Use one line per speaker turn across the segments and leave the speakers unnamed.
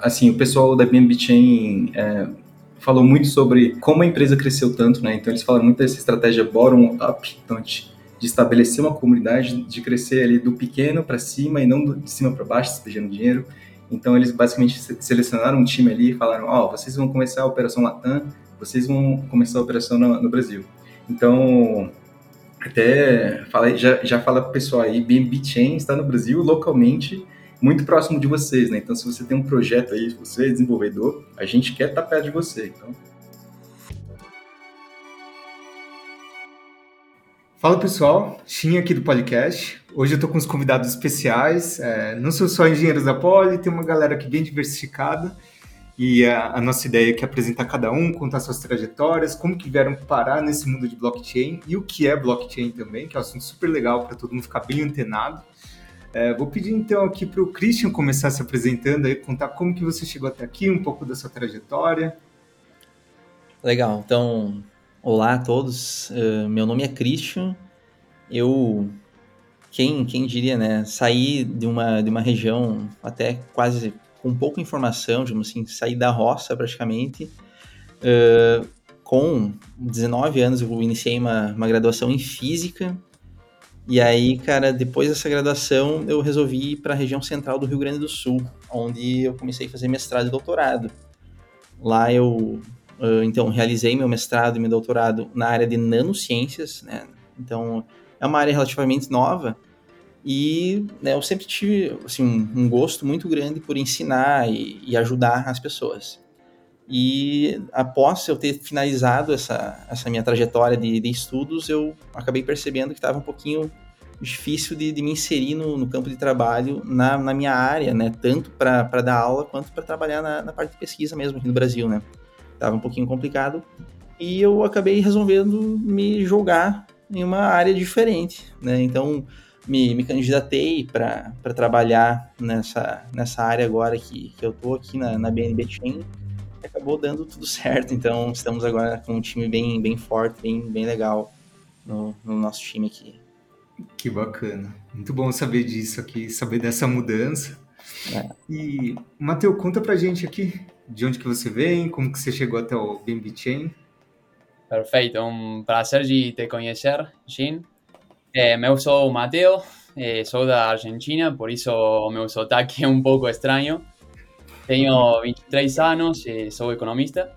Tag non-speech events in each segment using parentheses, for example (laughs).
assim, o pessoal da BNB Chain é, falou muito sobre como a empresa cresceu tanto, né? Então eles falam muito dessa estratégia bottom-up, então de, de, estabelecer uma comunidade, de crescer ali do pequeno para cima e não do, de cima para baixo, despejando dinheiro. Então eles basicamente selecionaram um time ali e falaram, ó, oh, vocês vão começar a operação Latam, vocês vão começar a operação no, no Brasil. Então, até já, já fala pro pessoal aí, BNB Chain está no Brasil localmente, muito próximo de vocês, né? Então, se você tem um projeto aí, você é desenvolvedor, a gente quer estar perto de você. Então.
Fala pessoal, Shin aqui do podcast. Hoje eu estou com os convidados especiais. É, não sou só engenheiros da Poli, tem uma galera aqui bem diversificada. E a, a, nossa ideia é apresentar cada um, contar suas trajetórias, como que vieram parar nesse mundo de blockchain e o que é blockchain também, que é um assunto super legal para todo mundo ficar bem antenado. É, vou pedir então aqui para o Christian começar se apresentando aí, contar como que você chegou até aqui, um pouco da sua trajetória.
Legal, então, olá a todos, uh, meu nome é Christian, eu, quem, quem diria, né, saí de uma, de uma região até quase com pouca informação, digamos assim, saí da roça praticamente, uh, com 19 anos eu iniciei uma, uma graduação em Física, e aí, cara, depois dessa graduação, eu resolvi ir para a região central do Rio Grande do Sul, onde eu comecei a fazer mestrado e doutorado. Lá eu, então, realizei meu mestrado e meu doutorado na área de nanociências, né? Então, é uma área relativamente nova e né, eu sempre tive assim, um, gosto muito grande por ensinar e, e, ajudar as pessoas. E após eu ter finalizado essa, essa minha trajetória de, de estudos, eu acabei percebendo que estava um pouquinho difícil de, de me inserir no, no, campo de trabalho na, na minha área, né? Tanto para dar aula quanto para trabalhar na, na, parte de pesquisa mesmo aqui no Brasil, né? Tava um pouquinho complicado e eu acabei resolvendo me jogar em uma área diferente, né? Então me, me candidatei para trabalhar nessa, nessa área agora que, que eu tô aqui na, na BNB Chain acabou dando tudo certo. Então, estamos agora com um time bem, bem forte, bem, bem legal no, no nosso time aqui.
Que bacana. Muito bom saber disso aqui, saber dessa mudança. É. E, Matheus, conta pra gente aqui de onde que você vem, como que você chegou até o BNB Chain.
Perfeito, um prazer de te conhecer, Jean. Eh, eu sou o Mateo, eh, sou da Argentina, por isso o meu sotaque é um pouco estranho. Tengo 23 años, eh, soy economista.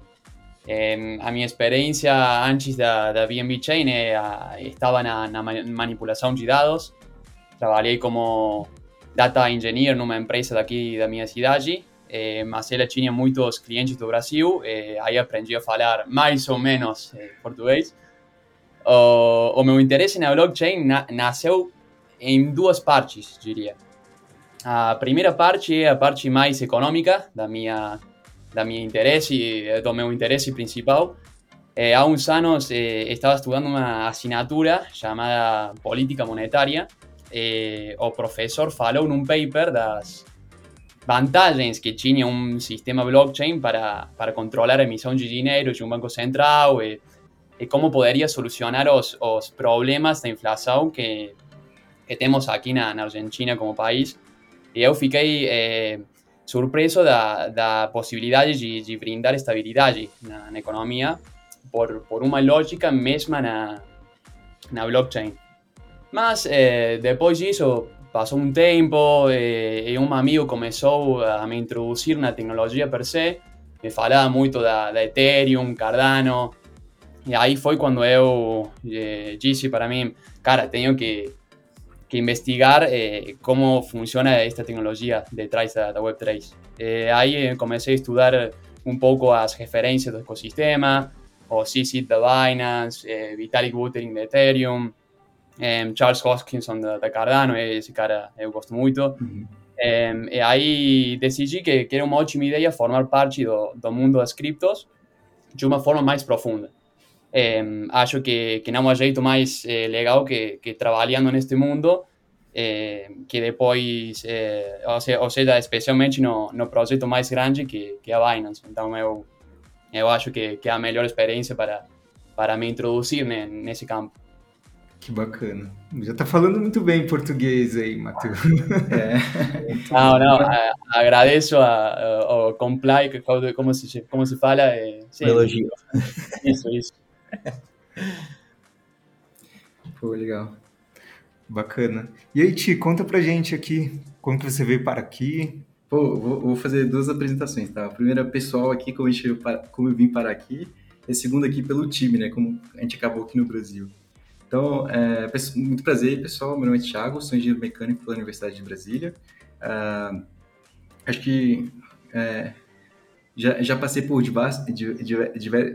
A mi experiencia antes de, de BNB Chain eh, estaba en la manipulación de datos. Trabajé como data engineer en una empresa de aquí de mi ciudad. Eh, mas ela tinha muitos clientes do Brasil, eh, aí aprendi a falar mais ou menos português. O, o meu interesse na blockchain na, nasceu em duas partes, diria. A primeira parte é a parte mais econômica da minha, da minha interesse, do meu interesse principal. É, há uns anos é, estava estudando uma assinatura chamada Política Monetária. É, o professor falou num paper das vantagens que tinha um sistema blockchain para, para controlar a emissão de dinheiro de um banco central e, e como poderia solucionar os, os problemas da inflação que, que temos aqui na, na Argentina como país. E eu fiquei é, surpreso da, da possibilidade de, de brindar estabilidade na, na, economia por, por uma lógica mesma na, na blockchain. Mas é, depois disso, passou um tempo e, e um amigo começou a me introduzir na tecnologia per se, me falava muito da, da Ethereum, Cardano, e aí foi quando eu eh, disse para mim, cara, tenho que, que investigar eh, cómo funciona esta tecnologia detrás da, da Web3. Eh, aí eh, comecei a estudar um pouco as referências do ecossistema, o CC da Binance, eh, Vitalik Buterin da Ethereum, eh, Charles Hoskinson da, da, Cardano, esse cara eu gosto muito. Uhum. e aí decidi que, que era uma ótima ideia formar parte do, do mundo das criptos de uma forma mais profunda. Eh, acho que, que não há jeito mais eh, legal que, que trabalhando neste mundo eh, que depois, eh, ou, seja, ou seja, especialmente no, no projeto mais grande que, que a Binance. Então eu, eu acho que, que é a melhor experiência para, para me introduzir nesse campo.
Que bacana. Já está falando muito bem português aí, Matheus.
É. (laughs) (laughs) Não, não, agradeço a, o comply, como se, como se fala. É,
sim, elogio.
Isso, isso.
Pô, legal.
Bacana. E aí, Ti, conta pra gente aqui, como que você veio para aqui?
Pô, vou, vou fazer duas apresentações, tá? A primeira pessoal aqui, como, eu, como eu vim para aqui, e a segunda aqui pelo time, né? Como a gente acabou aqui no Brasil. Então, é, muito prazer, pessoal. Meu nome é Thiago, sou engenheiro mecânico pela Universidade de Brasília. Uh, acho que é, já, já passei por diversos,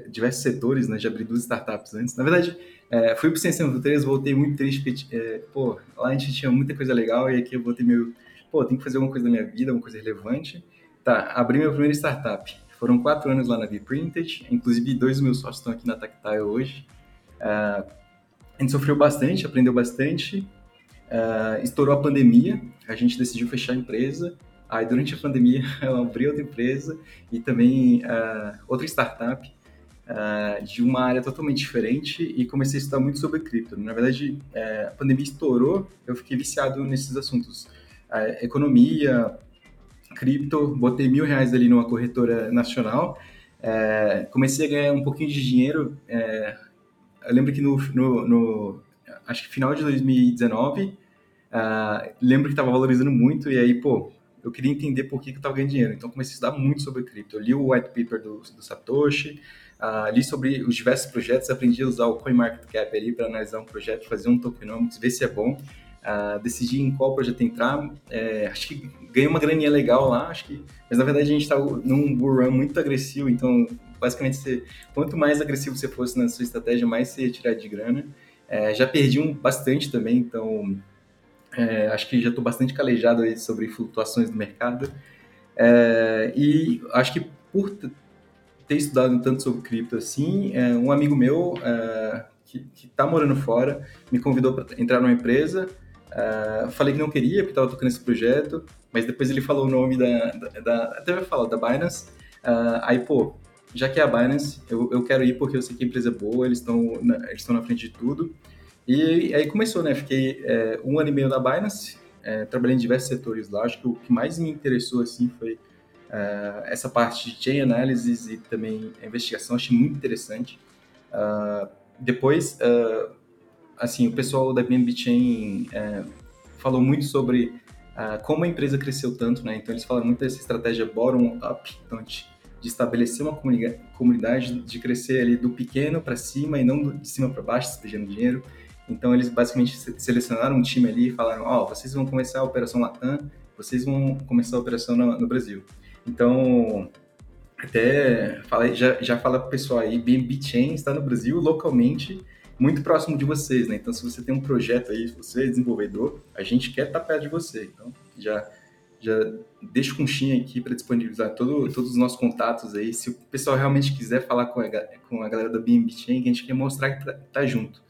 diversos setores, né? Já abri duas startups antes. Na verdade, é, fui para o Ciência 3, voltei muito triste, porque, é, pô, lá a gente tinha muita coisa legal e aqui eu voltei meio, pô, tem que fazer alguma coisa na minha vida, alguma coisa relevante. Tá, abri minha primeira startup. Foram quatro anos lá na V-Printed, inclusive dois dos meus sócios estão aqui na Tactile hoje. Uh, a gente sofreu bastante, aprendeu bastante. Uh, estourou a pandemia, a gente decidiu fechar a empresa. Aí, durante a pandemia, (laughs) eu abri outra empresa e também uh, outra startup uh, de uma área totalmente diferente e comecei a estudar muito sobre cripto. Na verdade, a pandemia estourou, eu fiquei viciado nesses assuntos. economia, cripto, botei mil reais ali numa corretora nacional, comecei a ganhar um pouquinho de dinheiro eu lembro que no, no, no acho que final de 2019, uh, ah, lembro que estava valorizando muito e aí, pô, eu queria entender por que, que eu estava ganhando dinheiro. Então, comecei a estudar muito sobre cripto. Eu li o white paper do, do Satoshi, uh, li sobre os diversos projetos, aprendi a usar o CoinMarketCap ali para analisar um projeto, fazer um tokenomics, ver se é bom. Uh, decidi em qual projeto entrar. É, acho que ganhei uma graninha legal lá, acho que, mas na verdade a gente está num bull run muito agressivo, então basicamente, você, quanto mais agressivo você fosse na sua estratégia, mais você ia tirar de grana. É, já perdi um bastante também, então é, acho que já estou bastante calejado aí sobre flutuações do mercado. É, e acho que por ter estudado tanto sobre cripto assim, é, um amigo meu é, que está morando fora me convidou para entrar numa empresa. É, falei que não queria, porque estava tocando esse projeto, mas depois ele falou o nome da. da, da até vai falar, da Binance. aí, pô, já que é a Binance, eu, eu quero ir porque eu sei que a empresa é boa, eles estão na, eles estão na frente de tudo. E aí começou, né? Fiquei é, um ano e meio na Binance, é, trabalhei em diversos setores lá. Acho que o que mais me interessou, assim, foi é, essa parte de chain analysis e também a investigação. Achei muito interessante. Uh, depois, uh, assim, o pessoal da BNB Chain é, falou muito sobre uh, como a empresa cresceu tanto, né? Então, eles falam muito dessa estratégia bottom-up. Então, gente de estabelecer uma comunidade, de crescer ali do pequeno para cima e não de cima para baixo, despejando dinheiro. Então, eles basicamente selecionaram um time ali e falaram: Ó, oh, vocês vão começar a operação Latam, vocês vão começar a operação no, no Brasil. Então, até falei, já, já fala para o pessoal aí: BNB Chain está no Brasil localmente, muito próximo de vocês, né? Então, se você tem um projeto aí, se você é desenvolvedor, a gente quer estar perto de você. Então, já já deixo o conchinha aqui para disponibilizar todo, todos os nossos contatos aí. Se o pessoal realmente quiser falar com a, com a galera da BNB Chain, que a gente quer mostrar que tá, tá junto.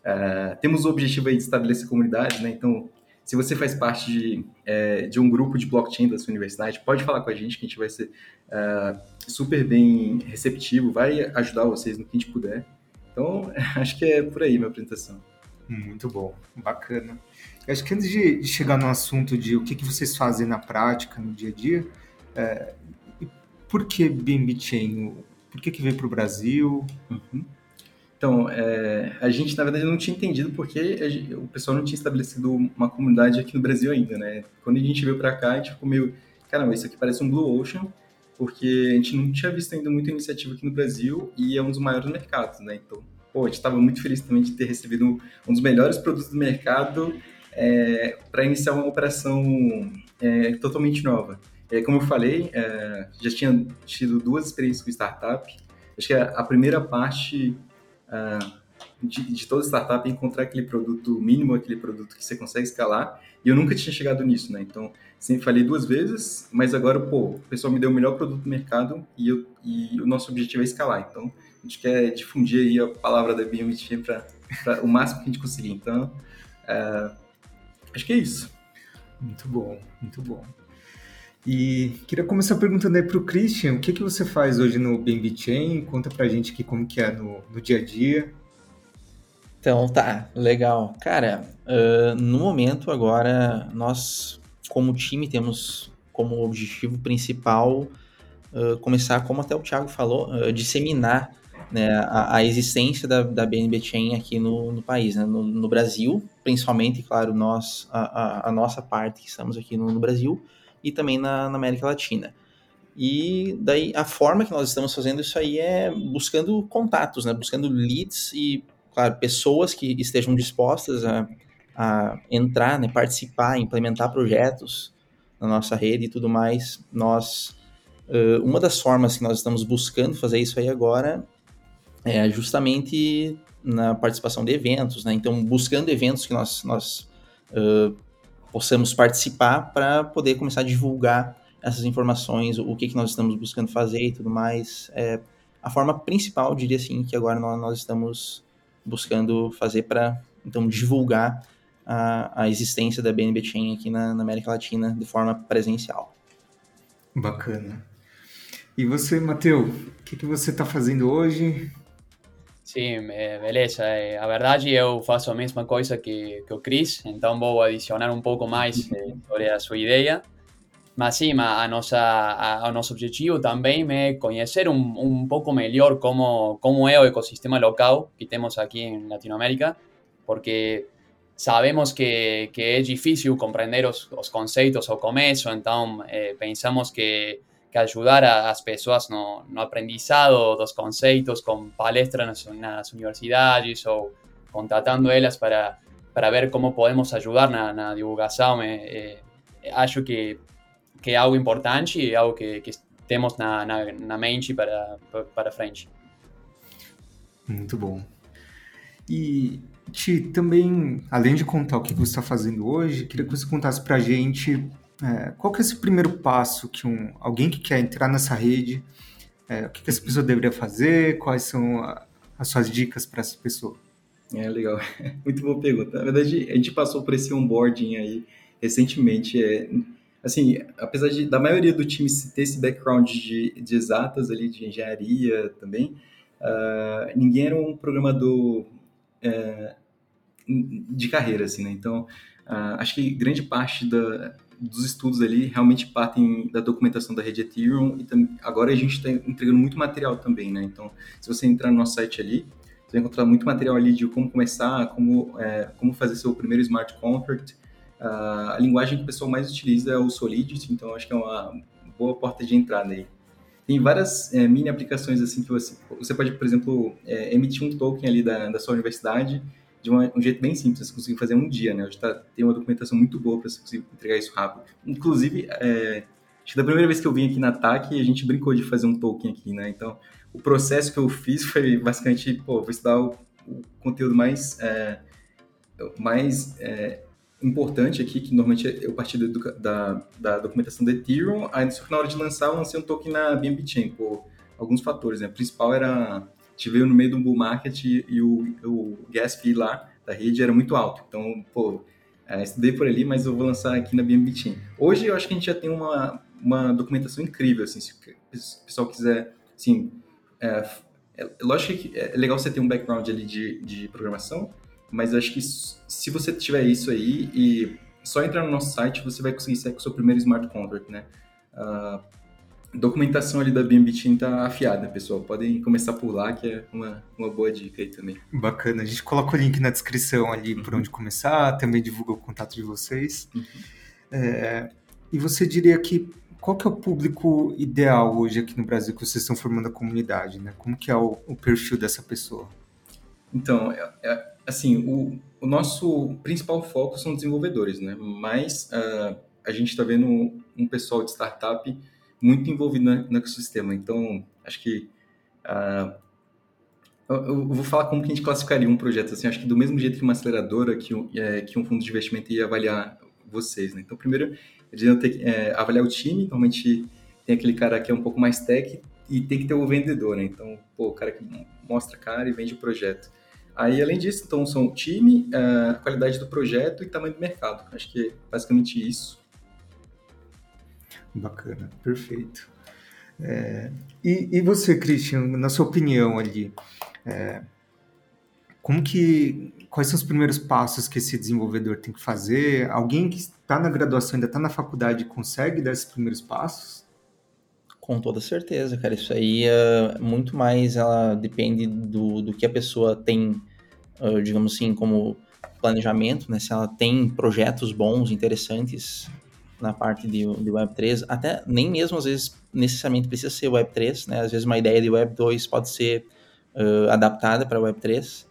Uh, temos o objetivo aí de estabelecer comunidades, né? Então, se você faz parte de, é, de um grupo de blockchain da sua universidade, pode falar com a gente que a gente vai ser uh, super bem receptivo, vai ajudar vocês no que a gente puder. Então, (laughs) acho que é por aí minha apresentação.
Muito bom, bacana. Eu acho que antes de, chegar no assunto de o que, que vocês fazem na prática, no dia a dia, é, por que BNB Chain? Por que, que veio para o Brasil?
Uhum. Então, é, a gente, na verdade, não tinha entendido porque o pessoal não tinha estabelecido uma comunidade aqui no Brasil ainda, né? Quando a gente veio para cá, a gente ficou meio, caramba, isso aqui parece um Blue Ocean, porque a gente não tinha visto ainda muita iniciativa aqui no Brasil e é um dos maiores mercados, né? Então, pô, a gente estava muito feliz também de ter recebido um dos melhores produtos do mercado é, para iniciar uma operação é, totalmente nova. Como eu falei, é, já tinha tido duas experiências com startup. Acho que a, a primeira parte é, de, de, toda startup é encontrar aquele produto mínimo, aquele produto que você consegue escalar. E eu nunca tinha chegado nisso, né? Então, sempre falei duas vezes, mas agora, pô, o pessoal me deu o melhor produto do mercado e, eu, e o nosso objetivo é escalar. Então, a gente quer difundir aí a palavra da BMT para o máximo que a gente conseguir. Então, é, Acho que é isso.
Muito bom, muito bom. E queria começar perguntando aí para o Christian, o que, que você faz hoje no BNB Chain? Conta para a gente aqui como que é no, no dia a dia.
Então tá, legal. Cara, uh, no momento agora, nós, como time, temos como objetivo principal uh, começar, como até o Thiago falou, uh, disseminar né, a, a, existência da, da BNB Chain aqui no, no país, né, no, no, Brasil, principalmente, claro, nós, a, a, a, nossa parte que estamos aqui no, no Brasil e também na, na, América Latina. E daí a forma que nós estamos fazendo isso aí é buscando contatos, né, buscando leads e, claro, pessoas que estejam dispostas a, a entrar, né, participar, implementar projetos na nossa rede e tudo mais. Nós, uh, uma das formas que nós estamos buscando fazer isso aí agora é justamente na participação de eventos, né? Então, buscando eventos que nós, nós uh, possamos participar para poder começar a divulgar essas informações, o que, que nós estamos buscando fazer e tudo mais. É a forma principal, diria assim, que agora nós, nós estamos buscando fazer para, então, divulgar a, a, existência da BNB Chain aqui na, na América Latina de forma presencial.
Bacana. E você, Matheus, o que, que você está fazendo hoje?
Sim, beleza. A verdade, eu faço a mesma coisa que, que o Cris, então vou adicionar um pouco mais eh, sobre a sua ideia. Mas sim, a nossa, a, o nosso objetivo também é conhecer um, um pouco melhor como, como é o ecossistema local que temos aqui em Latinoamérica, porque sabemos que, que é difícil compreender os, os conceitos ao começo, então eh, pensamos que que ayudar a las personas no, no aprendizado dos conceitos con palestras en las universidades o contratando ellas para, para ver cómo podemos ayudar na, divulgação. Eh, eh, acho que, que é algo importante e algo que, que temos na, na, na mente para, para frente.
Muito bom. E, Ti, também, além de contar o que você está fazendo hoje, queria que você contasse para a gente é, qual que é esse primeiro passo que um, alguém que quer entrar nessa rede, é, o que, que essa pessoa deveria fazer, quais são a, as suas dicas para essa pessoa?
É, legal. (laughs) Muito boa pergunta. Na verdade, a gente passou por esse onboarding aí recentemente. É, assim, apesar de, da maioria do time ter esse background de, de exatas ali, de engenharia também, uh, ninguém era um programador uh, de carreira, assim, né? Então, uh, acho que grande parte da, dos estudos ali realmente partem da documentação da rede Ethereum e também, agora a gente está entregando muito material também, né? Então, se você entrar no nosso site ali, você vai encontrar muito material ali de como começar, como, é, como fazer seu primeiro smart contract. Uh, a linguagem que o pessoal mais utiliza é o Solidity, então acho que é uma boa porta de entrada aí. Tem várias é, mini aplicações assim que você, você pode, por exemplo, é, emitir um token ali da, da sua universidade de uma, um jeito bem simples, você conseguir fazer um dia, né? Hoje tá, tem uma documentação muito boa para você conseguir entregar isso rápido. Inclusive, é, acho que da primeira vez que eu vim aqui na TAC, a gente brincou de fazer um token aqui, né? Então, o processo que eu fiz foi basicamente, pô, vou estudar o, o conteúdo mais, é, mais é, importante aqui, que normalmente eu parti da, da, da documentação da Ethereum, aí só que na hora de lançar eu lancei um token na BNB Chain, por alguns fatores, né? O principal era gente veio no meio do bull market e, e o, o gas fee lá da rede era muito alto. Então, pô, é, estudei por ali, mas eu vou lançar aqui na BNB Team. Hoje eu acho que a gente já tem uma, uma documentação incrível, assim, se o pessoal quiser, assim, é, é, lógico que é legal você ter um background ali de, de programação, mas eu acho que se você tiver isso aí e só entrar no nosso site, você vai conseguir sair com o seu primeiro smart contract, né? Uh, documentação ali da BNB Team tá afiada, pessoal. Podem começar por lá, que é uma, uma boa dica aí também.
Bacana. A gente coloca o link na descrição ali uhum. por onde começar, também divulga o contato de vocês. Uhum. É, e você diria que qual que é o público ideal hoje aqui no Brasil que vocês estão formando a comunidade, né? Como que é o, o perfil dessa pessoa?
Então, é, é, assim, o, o, nosso principal foco são desenvolvedores, né? Mas uh, a gente está vendo um pessoal de startup muito envolvido no, ecossistema. Então, acho que uh, eu, vou falar como que a gente classificaria um projeto. Assim, acho que do mesmo jeito que uma aceleradora, que um, é, que um fundo de investimento ia avaliar vocês. Né? Então, primeiro, eles iam ter que é, avaliar o time. Normalmente tem aquele cara que é um pouco mais tech e tem que ter o vendedor. Né? Então, pô, o cara que mostra a cara e vende o projeto. Aí, além disso, então, são o time, a qualidade do projeto e tamanho do mercado. Acho que é basicamente isso.
Bacana, perfeito. É, e, e, você, Christian, na sua opinião ali, é, como que quais são os primeiros passos que esse desenvolvedor tem que fazer? Alguém que está na graduação, ainda está na faculdade, consegue dar esses primeiros passos?
Com toda certeza, cara. Isso aí é muito mais, ela depende do, do que a pessoa tem, uh, digamos assim, como planejamento, né? Se ela tem projetos bons, interessantes na parte de, de Web3, até nem mesmo às vezes necessariamente precisa ser Web3, né? Às vezes uma ideia de Web2 pode ser uh, adaptada para Web3.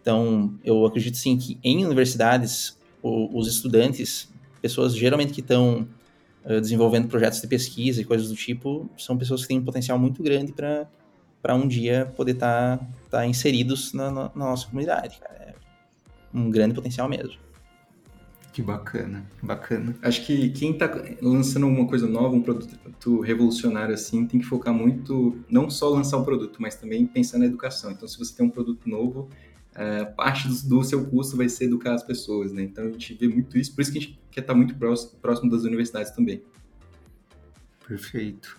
Então, eu acredito sim que em universidades, o, os estudantes, pessoas geralmente que estão uh, desenvolvendo projetos de pesquisa e coisas do tipo, são pessoas que têm um potencial muito grande para um dia poder estar tá, tá inseridos na, na, nossa comunidade. Cara. É um grande potencial mesmo.
Que bacana, bacana.
Acho que quem está lançando uma coisa nova, um produto revolucionário assim, tem que focar muito, não só lançar o produto, mas também pensar na educação. Então, se você tem um produto novo, é, parte do, do, seu curso vai ser educar as pessoas, né? Então a gente vê muito isso, por isso que a gente quer estar muito próximo, próximo das universidades também.
Perfeito.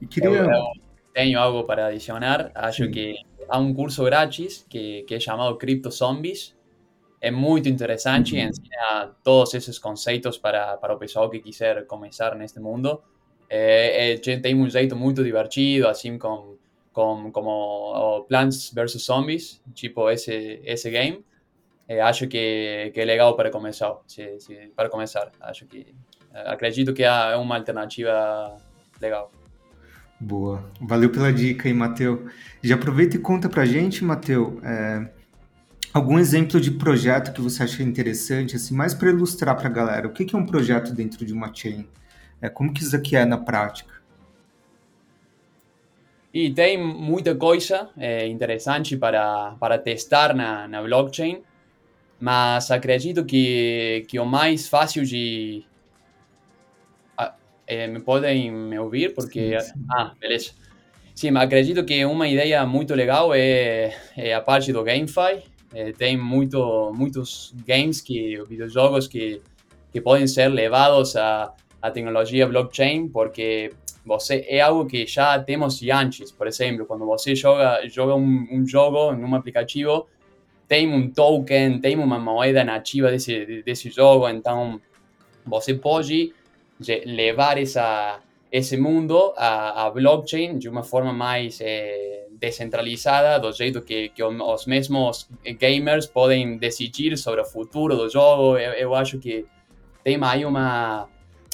E queria... Eu, eu tenho algo para adicionar. Acho Sim. que há um curso grátis que, que é chamado Crypto Zombies. É muito interessante, uhum. ensina todos esses conceitos para, para o pessoal que quiser começar neste mundo. É, é, tem um jeito muito divertido, assim, com con, como Plants vs. Zombies, tipo ese, ese game. Eh, acho que, que é legal para começar. Se, se, para começar, acho que eh, acredito que é uma alternativa legal.
Boa. Valeu pela dica aí, Matheus. Já aproveita e conta pra gente, Matheus, é, algum exemplo de projeto que você acha interessante, assim, mais para ilustrar para a galera. O que, que é um projeto dentro de uma chain? É, como que isso aqui é na prática?
E tem muita coisa é, interessante para, para testar na, na blockchain, mas acredito que, que o mais fácil de. Ah, é, me podem me ouvir? Porque. Sim, sim. Ah, beleza. Sim, acredito que uma ideia muito legal é, é a parte do GameFi. É, tem muito, muitos games, que, videojogos que, que podem ser levados a, a tecnologia blockchain, porque você é algo que já temos antes. Por exemplo, quando você joga, joga um, um jogo em um aplicativo, tem um token, tem uma moeda nativa desse, desse jogo, então você pode levar essa, esse mundo a blockchain de uma forma mais é, descentralizada, do jeito que, que os mesmos gamers podem decidir sobre o futuro do jogo. Eu, eu acho que tem aí uma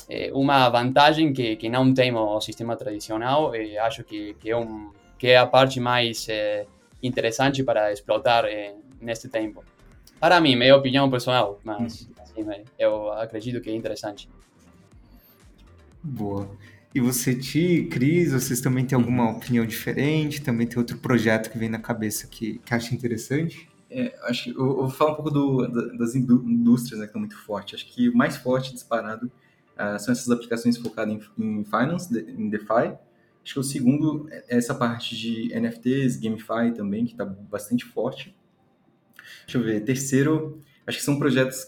é, uma vantagem que, que não tem o sistema tradicional e acho que, que, é, um, que é a parte mais é, interessante para explotar é, neste tempo. Para mim, minha opinião pessoal, mas assim, eu acredito que é interessante.
Boa. E você, Ti, Cris, vocês também têm alguma opinião diferente? Também tem outro projeto que vem na cabeça que, que acha interessante?
É, acho que eu, eu, vou falar um pouco do, das indústrias né, que estão muito fortes. Acho que o mais forte disparado Uh, são essas aplicações focadas em, em finance, de, em DeFi. Acho que o segundo é essa parte de NFTs, GameFi também, que está bastante forte. Deixa eu ver. Terceiro, acho que são projetos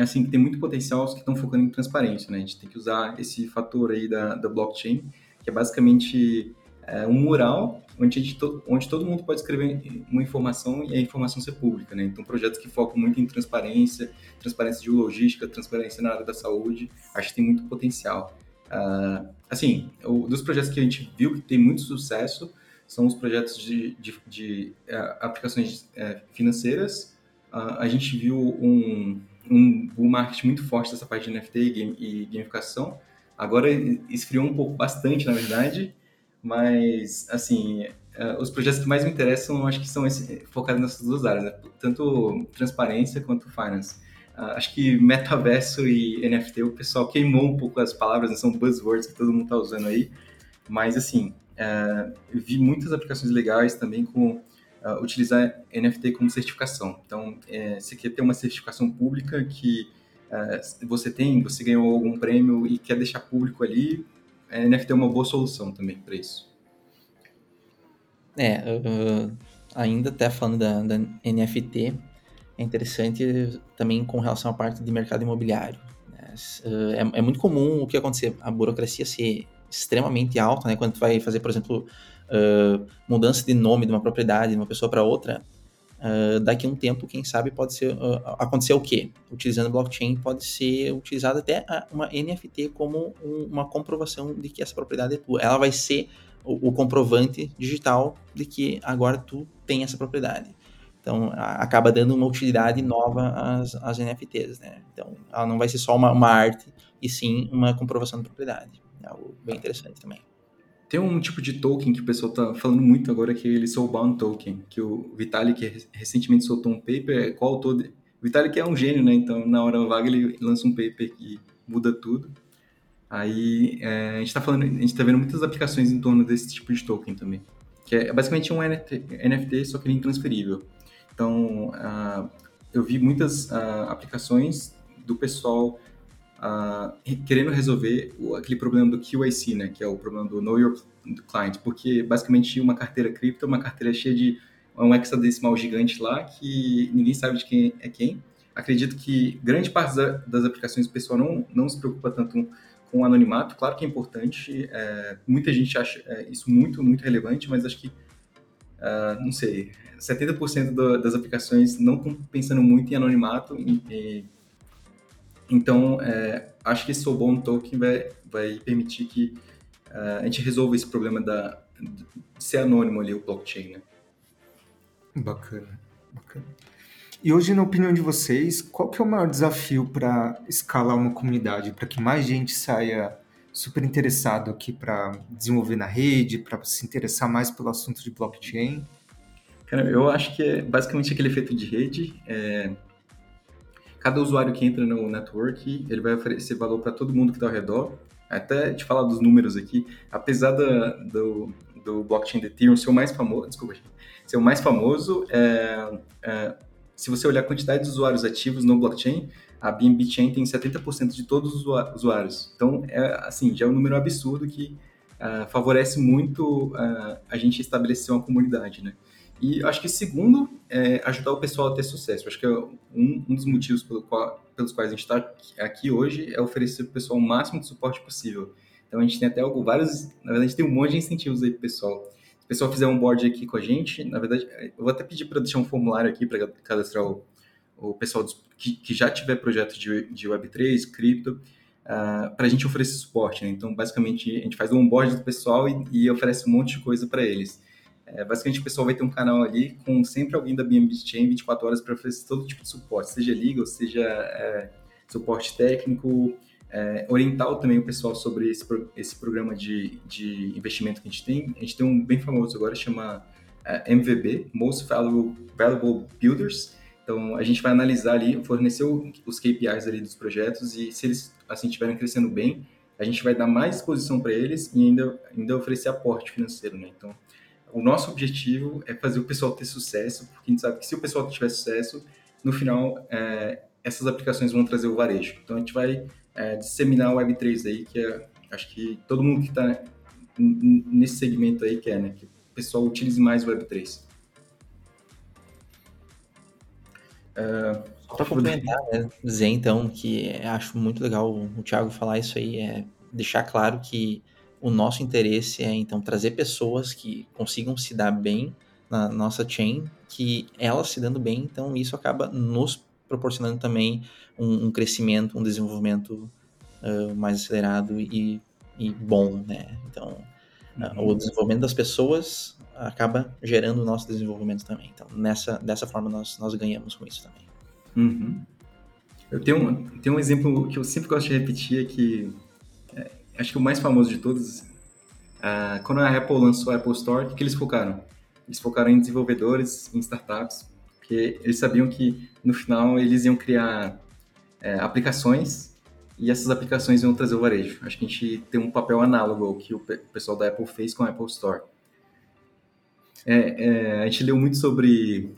que, assim, que tem muito potencial, que estão focando em transparência. Né? A gente tem que usar esse fator aí da, da blockchain, que é basicamente é, um mural onde, gente, onde todo mundo pode escrever uma informação e a informação ser pública, né? Então, projetos que focam muito em transparência, transparência de logística, transparência na área da saúde, acho que tem muito potencial. Uh, assim, o, dos projetos que a gente viu que tem muito sucesso são os projetos de, de, de uh, aplicações uh, financeiras. a gente viu um, um bull market muito forte dessa parte de NFT e, game, e gamificação. Agora esfriou um pouco bastante, na verdade, mas, assim, uh, os projetos que mais me interessam, acho que são esse, focados nessas duas áreas, né? tanto transparência quanto finance. Uh, acho que metaverso e NFT, o pessoal queimou um pouco as palavras, né? são buzzwords que todo mundo está usando aí, mas, assim, uh, vi muitas aplicações legais também com utilizar NFT como certificação. Então, é, você quer ter uma certificação pública que você tem, você ganhou algum prêmio e quer deixar público ali, a NFT é uma boa solução também para isso.
É, uh, ainda até falando da, da, NFT, é interessante também com relação à parte de mercado imobiliário. Né? Uh, é, é, muito comum o que acontecer, a burocracia ser extremamente alta, né? Quando tu vai fazer, por exemplo, uh, mudança de nome de uma propriedade de uma pessoa para outra, Uh, daqui a um tempo, quem sabe, pode ser uh, acontecer o quê? Utilizando blockchain, pode ser utilizada até uma NFT como um, uma comprovação de que essa propriedade é tua. Ela vai ser o, o, comprovante digital de que agora tu tem essa propriedade. Então, acaba dando uma utilidade nova às, às NFTs, né? Então, ela não vai ser só uma, uma arte, e sim uma comprovação de propriedade. É algo bem interessante também.
Tem um tipo de token que o pessoal está falando muito agora, que é ele Soulbound Token, que o Vitalik recentemente soltou um paper, qual autor... De... O Vitalik é um gênio, né? Então, na hora vaga, ele lança um paper que muda tudo. Aí, é, a gente está falando, a gente está vendo muitas aplicações em torno desse tipo de token também, que é basicamente um NFT, NFT só que ele é intransferível. Então, uh, eu vi muitas uh, aplicações do pessoal uh, querendo resolver o, aquele problema do QIC, né, que é o problema do Know Your Client, porque basicamente uma carteira cripto é uma carteira cheia de um hexadecimal gigante lá que ninguém sabe de quem é quem. Acredito que grande parte das aplicações o pessoal não, não se preocupa tanto com o anonimato, claro que é importante, é, muita gente acha é, isso muito, muito relevante, mas acho que, uh, não sei, 70% do, das aplicações não estão pensando muito em anonimato e, e então, é, acho que esse Soulbound Token vai, vai permitir que uh, a gente resolva esse problema da, de ser anônimo ali o blockchain, né?
Bacana, bacana. E hoje, na opinião de vocês, qual que é o maior desafio para escalar uma comunidade, para que mais gente saia super interessado aqui para desenvolver na rede, para se interessar mais pelo assunto de blockchain?
Cara, eu acho que é basicamente aquele efeito de rede. É cada usuário que entra no network, ele vai oferecer valor para todo mundo que está ao redor. Até te falar dos números aqui, apesar da, do, do blockchain de Ethereum ser o mais famoso, desculpa, ser o mais famoso, é, é, se você olhar a quantidade de usuários ativos no blockchain, a BNB Chain tem 70% de todos os usuários. Então, é, assim, já é um número absurdo que uh, favorece muito uh, a gente estabelecer uma comunidade, né? E acho que segundo é ajudar o pessoal a ter sucesso. Acho que é um, um dos motivos pelo qual, pelos quais a gente está aqui hoje é oferecer para o pessoal o máximo de suporte possível. Então a gente tem até algo, vários, na verdade tem um monte de incentivos aí para o pessoal. Se o pessoal fizer um board aqui com a gente, na verdade, eu vou até pedir para deixar um formulário aqui para cadastrar o, o pessoal que, que, já tiver projeto de, de Web3, cripto, uh, ah, para a gente oferecer suporte. Né? Então, basicamente, a gente faz um onboard do pessoal e, e oferece um monte de coisa para eles. É, basicamente, o pessoal vai ter um canal ali com sempre alguém da BNB Chain 24 horas para oferecer todo tipo de suporte, seja legal, seja é, suporte técnico, é, orientar também o pessoal sobre esse, esse programa de, de investimento que a gente tem. A gente tem um bem famoso agora, chama é, MVB, Most Valuable, Valuable Builders. Então, a gente vai analisar ali, fornecer os KPIs ali dos projetos e se eles, assim, estiverem crescendo bem, a gente vai dar mais exposição para eles e ainda, ainda oferecer aporte financeiro, né? Então, o nosso objetivo é fazer o pessoal ter sucesso, porque a gente sabe que se o pessoal tiver sucesso, no final, é, essas aplicações vão trazer o varejo. Então, a gente vai é, disseminar o Web3 aí, que é, acho que todo mundo que está nesse segmento aí quer, né? Que o pessoal utilize mais o Web3.
Uh, Só para complementar, né, dizer então que acho muito legal o Thiago falar isso aí, é deixar claro que o nosso interesse é então trazer pessoas que consigam se dar bem na nossa chain, que elas se dando bem, então isso acaba nos proporcionando também um, um crescimento, um desenvolvimento uh, mais acelerado e, e, bom, né? Então, uhum. uh, o desenvolvimento das pessoas acaba gerando o nosso desenvolvimento também. Então, nessa, dessa forma, nós, nós ganhamos com isso também.
Uhum. Eu tenho um, tenho um exemplo que eu sempre gosto de repetir, é que acho que o mais famoso de todos, uh, quando a Apple lançou a Apple Store, o que, eles focaram? Eles focaram em desenvolvedores, em startups, porque eles sabiam que no final eles iam criar é, aplicações e essas aplicações iam trazer o varejo. Acho que a gente tem um papel análogo ao que o pessoal da Apple fez com a Apple Store. É, é, a gente leu muito sobre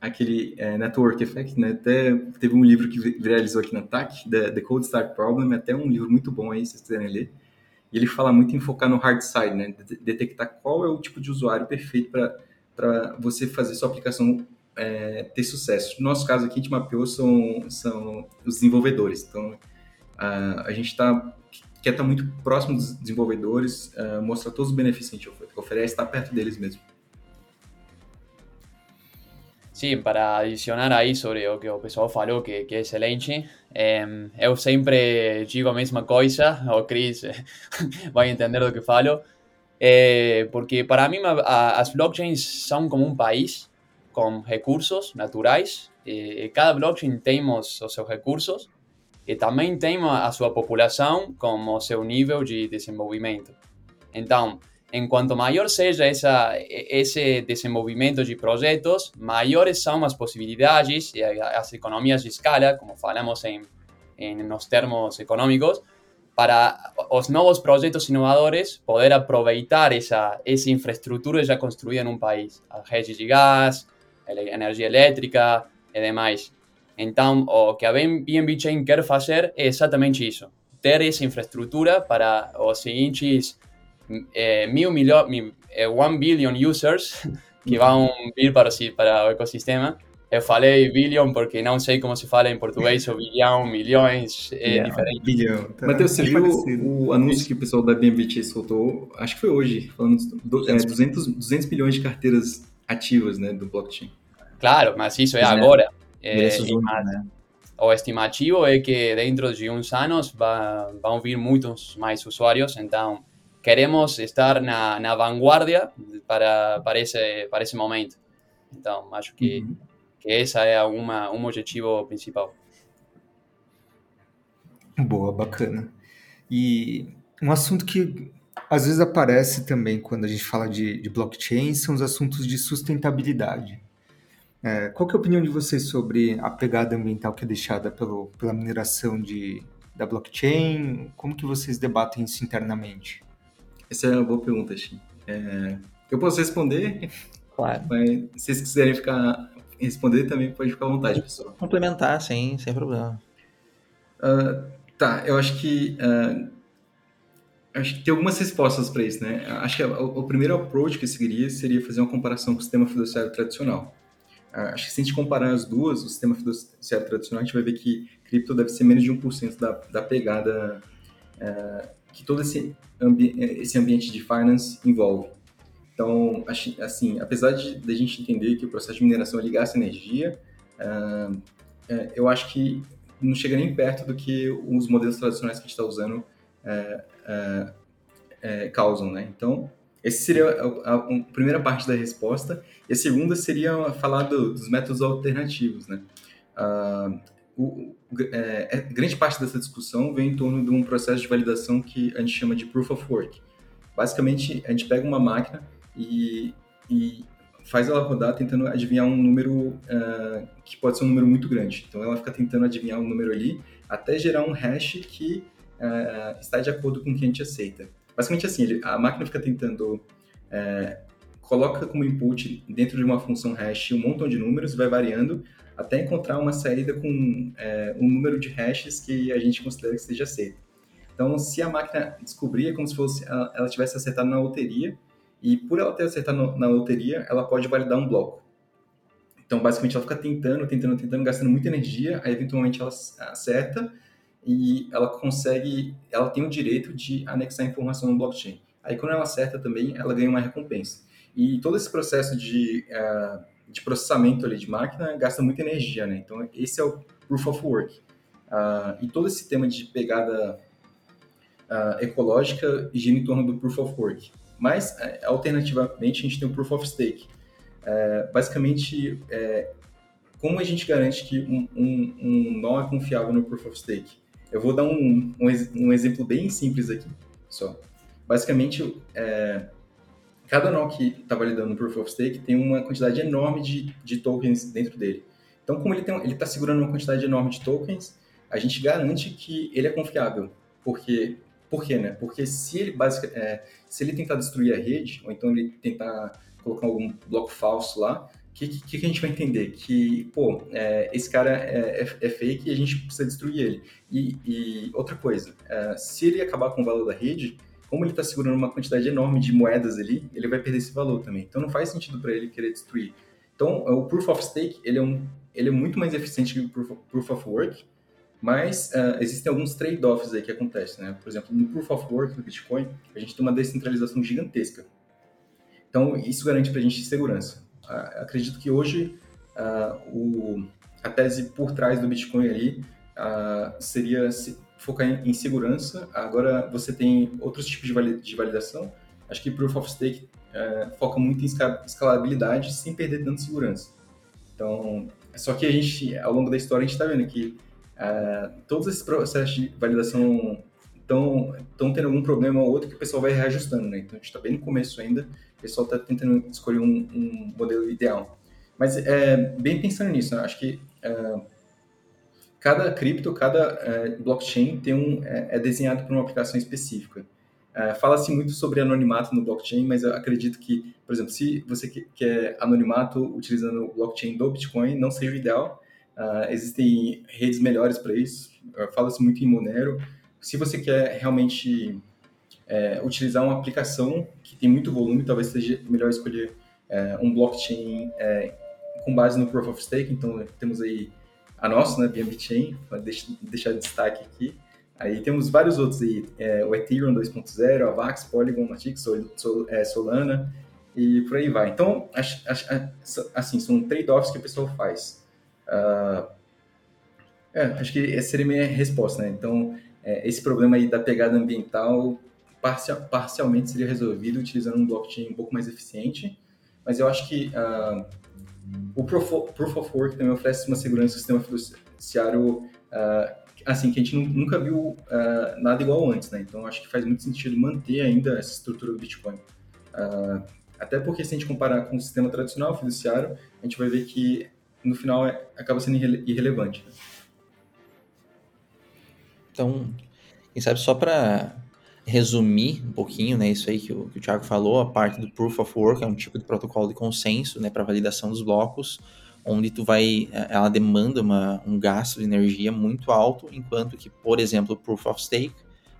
aquele é, network effect, né? Até teve um livro que viralizou aqui na TAC, The, The Cold Start Problem, até um livro muito bom aí, se vocês quiserem ler. E ele fala muito em focar no hard side, né? Detectar qual é o tipo de usuário perfeito para você fazer sua aplicação é, ter sucesso. No nosso caso aqui, a gente mapeou são, são os desenvolvedores. Então, a, a gente tá, quer estar tá muito próximo dos desenvolvedores, uh, mostrar todos os benefícios que a gente oferece, estar tá perto deles mesmo.
Sim, para adicionar aí sobre o que o pessoal falou, que, que é excelente, eu sempre digo a mesma coisa, o Cris (laughs) vai entender do que falo, é, porque para mim a, as blockchains são como um país com recursos naturais, cada blockchain tem os, seus recursos, e também tem a sua população com o seu nível de desenvolvimento. Então, en cuanto mayor sea esa, ese desenvolvimento de proyectos, mayores son las posibilidades y las economías de escala, como falamos en los termos económicos, para los nuevos proyectos innovadores poder aprovechar esa, esa infraestructura ya construida en un país, redes de gas, energía eléctrica y demás. Entonces, lo que a BNB Chain quer hacer es exactamente eso, tener esa infraestructura para los siguientes é, mil milhões, é, one billion users (laughs) que vão vir para, para o ecossistema. Eu falei billion porque não sei como se fala em português, ou bilhão, milhões, é yeah, diferente.
Bilhão. Tá. Matheus, você viu o, anúncio que o pessoal da BNBT soltou, acho que foi hoje, falando do, é, 200, 200 milhões de carteiras ativas né, do blockchain.
Claro, mas isso é, é agora. É, né? O estimativo é que dentro de uns anos vão vir muitos mais usuários, então queremos estar na, na vanguardia para, para, esse, para esse momento. Então, acho que, uhum. que essa é uma, um objetivo principal.
Boa, bacana. E um assunto que às vezes aparece também quando a gente fala de, de blockchain são os assuntos de sustentabilidade. É, qual é a opinião de vocês sobre a pegada ambiental que é deixada pelo, pela mineração de, da blockchain? Como que vocês debatem isso internamente?
Essa é uma boa pergunta, Xi. É, eu posso responder?
Claro.
Mas se vocês quiserem ficar responder também pode ficar à vontade, pessoal.
Complementar, sim, sem problema.
Uh, tá, eu acho que uh, acho que tem algumas respostas para isso, né? Acho que o, o, primeiro approach que eu seguiria seria fazer uma comparação com o sistema fiduciário tradicional. Uh, acho que se a gente comparar as duas, o sistema fiduciário tradicional, a gente vai ver que cripto deve ser menos de 1% da, da pegada que todo esse, ambi esse ambiente de finance envolve. Então, assim, apesar de, de a gente entender que o processo de mineração ele gasta energia, uh, é, eu acho que não chega nem perto do que os modelos tradicionais que a gente está usando é, causam, né? Então, essa seria a, a, a, primeira parte da resposta. E a segunda seria falar do, dos métodos alternativos, né? Uh, o, é, é, grande parte dessa discussão vem em torno de um processo de validação que a gente chama de Proof of Work. Basicamente, a gente pega uma máquina e, e faz ela rodar tentando adivinhar um número uh, que pode ser um número muito grande. Então, ela fica tentando adivinhar um número ali até gerar um hash que uh, está de acordo com o que a gente aceita. Basicamente assim, ele, a máquina fica tentando uh, coloca como input dentro de uma função hash um montão de números, vai variando até encontrar uma saída com é, um número de hashes que a gente considera que seja aceito. Então, se a máquina descobrir, é como se fosse ela, ela tivesse acertado na loteria, e por ela ter acertado no, na loteria, ela pode validar um bloco. Então, basicamente, ela fica tentando, tentando, tentando, gastando muita energia, aí eventualmente ela acerta e ela consegue, ela tem o direito de anexar informação no blockchain. Aí, quando ela acerta também, ela ganha uma recompensa. E todo esse processo de uh, de processamento ali de máquina gasta muita energia, né? Então, esse é o Proof of Work. Uh, e todo esse tema de pegada uh, ecológica gira em torno do Proof of Work. Mas, uh, alternativamente, a gente tem o Proof of Stake. É, basicamente, é, como a gente garante que um, um, um, nó é confiável no Proof of Stake? Eu vou dar um, um, um exemplo bem simples aqui, só. Basicamente, cada nó que está validando o Proof of Stake tem uma quantidade enorme de, de tokens dentro dele. Então, como ele está segurando uma quantidade enorme de tokens, a gente garante que ele é confiável. Porque, por quê, né? Porque se ele, basic, é, se ele tentar destruir a rede, ou então ele tentar colocar algum bloco falso lá, o que, que, que, a gente vai entender? Que, pô, é, esse cara é, é, é, fake e a gente precisa destruir ele. E, e outra coisa, é, se ele acabar com o valor da rede, como ele está segurando uma quantidade enorme de moedas ali, ele vai perder esse valor também. Então não faz sentido para ele querer destruir. Então o Proof of Stake ele é, um, ele é muito mais eficiente que o Proof of, proof of Work, mas uh, existem alguns trade-offs aí que acontecem. Né? Por exemplo, no Proof of Work do Bitcoin, a gente tem uma descentralização gigantesca. Então isso garante para a gente segurança. Uh, acredito que hoje o, a tese por trás do Bitcoin ali seria se, focar em, segurança. Agora você tem outros tipos de validação. Acho que Proof of Stake foca muito em escalabilidade sem perder tanto segurança. Então, só que a gente, ao longo da história, a gente está vendo que uh, todos esses processos de validação estão tendo algum problema ou outro que o pessoal vai reajustando, né? Então, a gente está bem no começo ainda, o pessoal está tentando escolher um, um, modelo ideal. Mas, é, bem pensando nisso, né? acho que uh, cada cripto, cada uh, blockchain tem um, é, é desenhado para uma aplicação específica. Uh, Fala-se muito sobre anonimato no blockchain, mas eu acredito que, por exemplo, se você quer anonimato utilizando o blockchain do Bitcoin, não seja o ideal. Uh, existem redes melhores para isso. Uh, Fala-se muito em Monero. Se você quer realmente é, utilizar uma aplicação que tem muito volume, talvez seja melhor escolher é, um blockchain é, com base no Proof of Stake. Então, temos aí a nossa, né, BNB Chain, deixar de destaque aqui. Aí temos vários outros aí, é, o Ethereum 2.0, a Vax, Polygon, Matic, Sol, Sol, é, Solana e por aí vai. Então, assim, são trade-offs que o pessoal faz. Uh, é, acho que essa seria a minha resposta, né? Então, é, esse problema aí da pegada ambiental parcial, parcialmente seria resolvido utilizando um blockchain um pouco mais eficiente, mas eu acho que uh, o Proof of, Work também oferece uma segurança do sistema fiduciário uh, assim, que a gente nunca viu uh, nada igual antes, né? Então, acho que faz muito sentido manter ainda essa estrutura do Bitcoin. Uh, até porque se a gente comparar com o sistema tradicional fiduciário, a gente vai ver que no final é, acaba sendo irre irrelevante. Né?
Então, quem sabe só para resumir um pouquinho, né, isso aí que o, que o Thiago falou, a parte do Proof of Work é um tipo de protocolo de consenso, né, para validação dos blocos, onde tu vai, eh, ela demanda uma, um gasto de energia muito alto, enquanto que, por exemplo, o Proof of Stake,